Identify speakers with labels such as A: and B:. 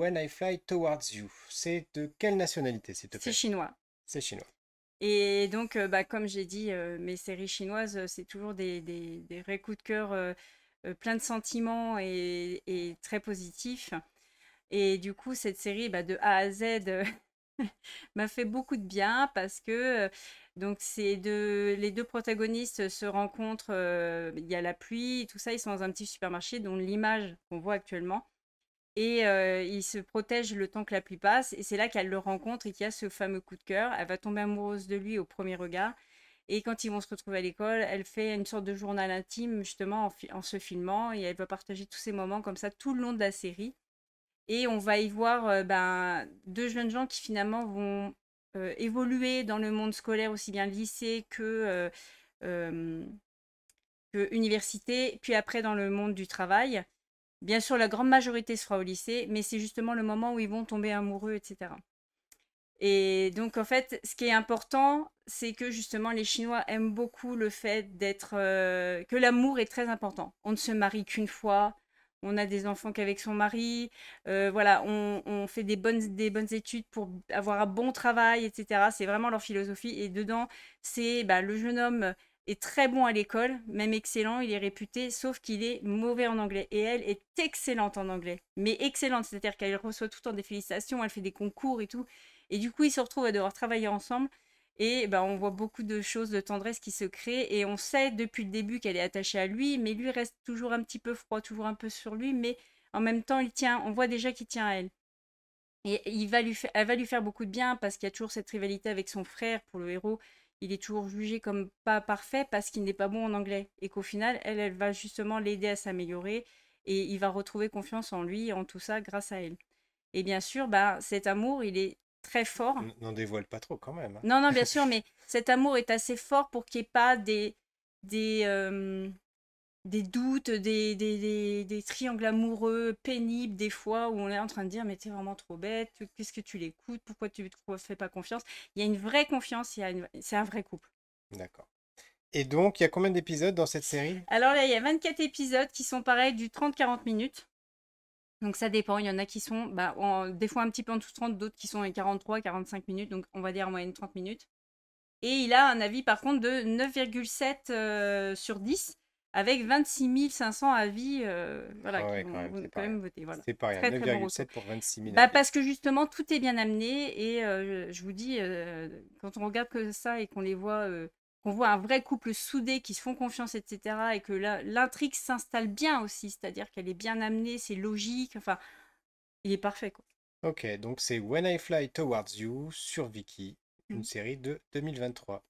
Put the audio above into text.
A: When I Fly Towards You. C'est de quelle nationalité, s'il te plaît?
B: C'est chinois.
A: C'est chinois.
B: Et donc, euh, bah, comme j'ai dit, euh, mes séries chinoises, euh, c'est toujours des, des, des vrais coups de cœur euh, plein de sentiments et, et très positifs. Et du coup, cette série, bah, de A à Z, m'a fait beaucoup de bien parce que donc c'est de les deux protagonistes se rencontrent. Il y a la pluie, tout ça. Ils sont dans un petit supermarché, dont l'image qu'on voit actuellement. Et euh, ils se protègent le temps que la pluie passe. Et c'est là qu'elle le rencontre et qu'il y a ce fameux coup de cœur. Elle va tomber amoureuse de lui au premier regard. Et quand ils vont se retrouver à l'école, elle fait une sorte de journal intime, justement, en, se filmant. Et elle va partager tous ces moments comme ça tout le long de la série. Et on va y voir euh, ben, deux jeunes gens qui finalement vont euh, évoluer dans le monde scolaire, aussi bien lycée que université, puis après dans le monde du travail. Bien sûr, la grande majorité se fera au lycée, mais c'est justement le moment où ils vont tomber amoureux, etc. Et donc, en fait, ce qui est important, c'est que justement, les Chinois aiment beaucoup le fait d'être... euh, que l'amour est très important. On ne se marie qu'une fois, on a des enfants qu'avec son mari, euh, voilà, on, on fait des bonnes, des bonnes études pour avoir un bon travail, etc. C'est vraiment leur philosophie. Et dedans, c'est bah, le jeune homme très bon à l'école, même excellent, il est réputé, sauf qu'il est mauvais en anglais. Et elle est excellente en anglais, mais excellente, c'est-à-dire qu'elle reçoit tout le temps des félicitations, elle fait des concours et tout. Et du coup, ils se retrouvent à devoir travailler ensemble. Et ben, on voit beaucoup de choses de tendresse qui se créent. Et on sait depuis le début qu'elle est attachée à lui, mais lui reste toujours un petit peu froid, toujours un peu sur lui. Mais en même temps, il tient, on voit déjà qu'il tient à elle. Et il va lui elle va lui faire beaucoup de bien parce qu'il y a toujours cette rivalité avec son frère pour le héros. Il est toujours jugé comme pas parfait parce qu'il n'est pas bon en anglais. Et qu'au final, elle, elle va justement l'aider à s'améliorer. Et il va retrouver confiance en lui, en tout ça, grâce à elle. Et bien sûr, bah, cet amour, il est très fort.
A: N'en dévoile pas trop quand même. hein.
B: Non, non, bien sûr, mais cet amour est assez fort pour qu'il n'y ait pas des, des, euh, des doutes, des, des, des, des triangles amoureux pénibles, des fois où on est en train de dire, mais t'es vraiment trop bête, qu'est-ce que tu l'écoutes, pourquoi tu ne fais pas confiance? Il y a une vraie confiance, une- c'est un vrai couple.
A: D'accord. Et donc, il y a combien d'épisodes dans cette série?
B: Alors là, il y a 24 épisodes qui sont pareils du 30-40 minutes. Donc ça dépend, il y en a qui sont bah, en- des fois un petit peu en dessous de 30, d'autres qui sont à 43-45 minutes, donc on va dire en moyenne 30 minutes. Et il a un avis par contre de 9,7 euh, sur 10, avec 26 500 avis euh, voilà,
A: Ah ouais,
B: qui
A: quand
B: vont
A: même,
B: vont
A: c'est
B: quand même
A: rien.
B: voter. Voilà.
A: C'est pas rien.
B: Très, très bon
A: 9,7 pour 26 000
B: Bah, parce que justement, tout est bien amené et euh, je vous dis, euh, quand on regarde que ça et qu'on les voit, euh, qu'on voit un vrai couple soudé qui se font confiance, etc. et que l'intrigue s'installe bien aussi, c'est-à-dire qu'elle est bien amenée, c'est logique, enfin, il est parfait quoi.
A: Ok, donc c'est When I Fly Towards You sur Viki, une
B: Mm.
A: série de 2023.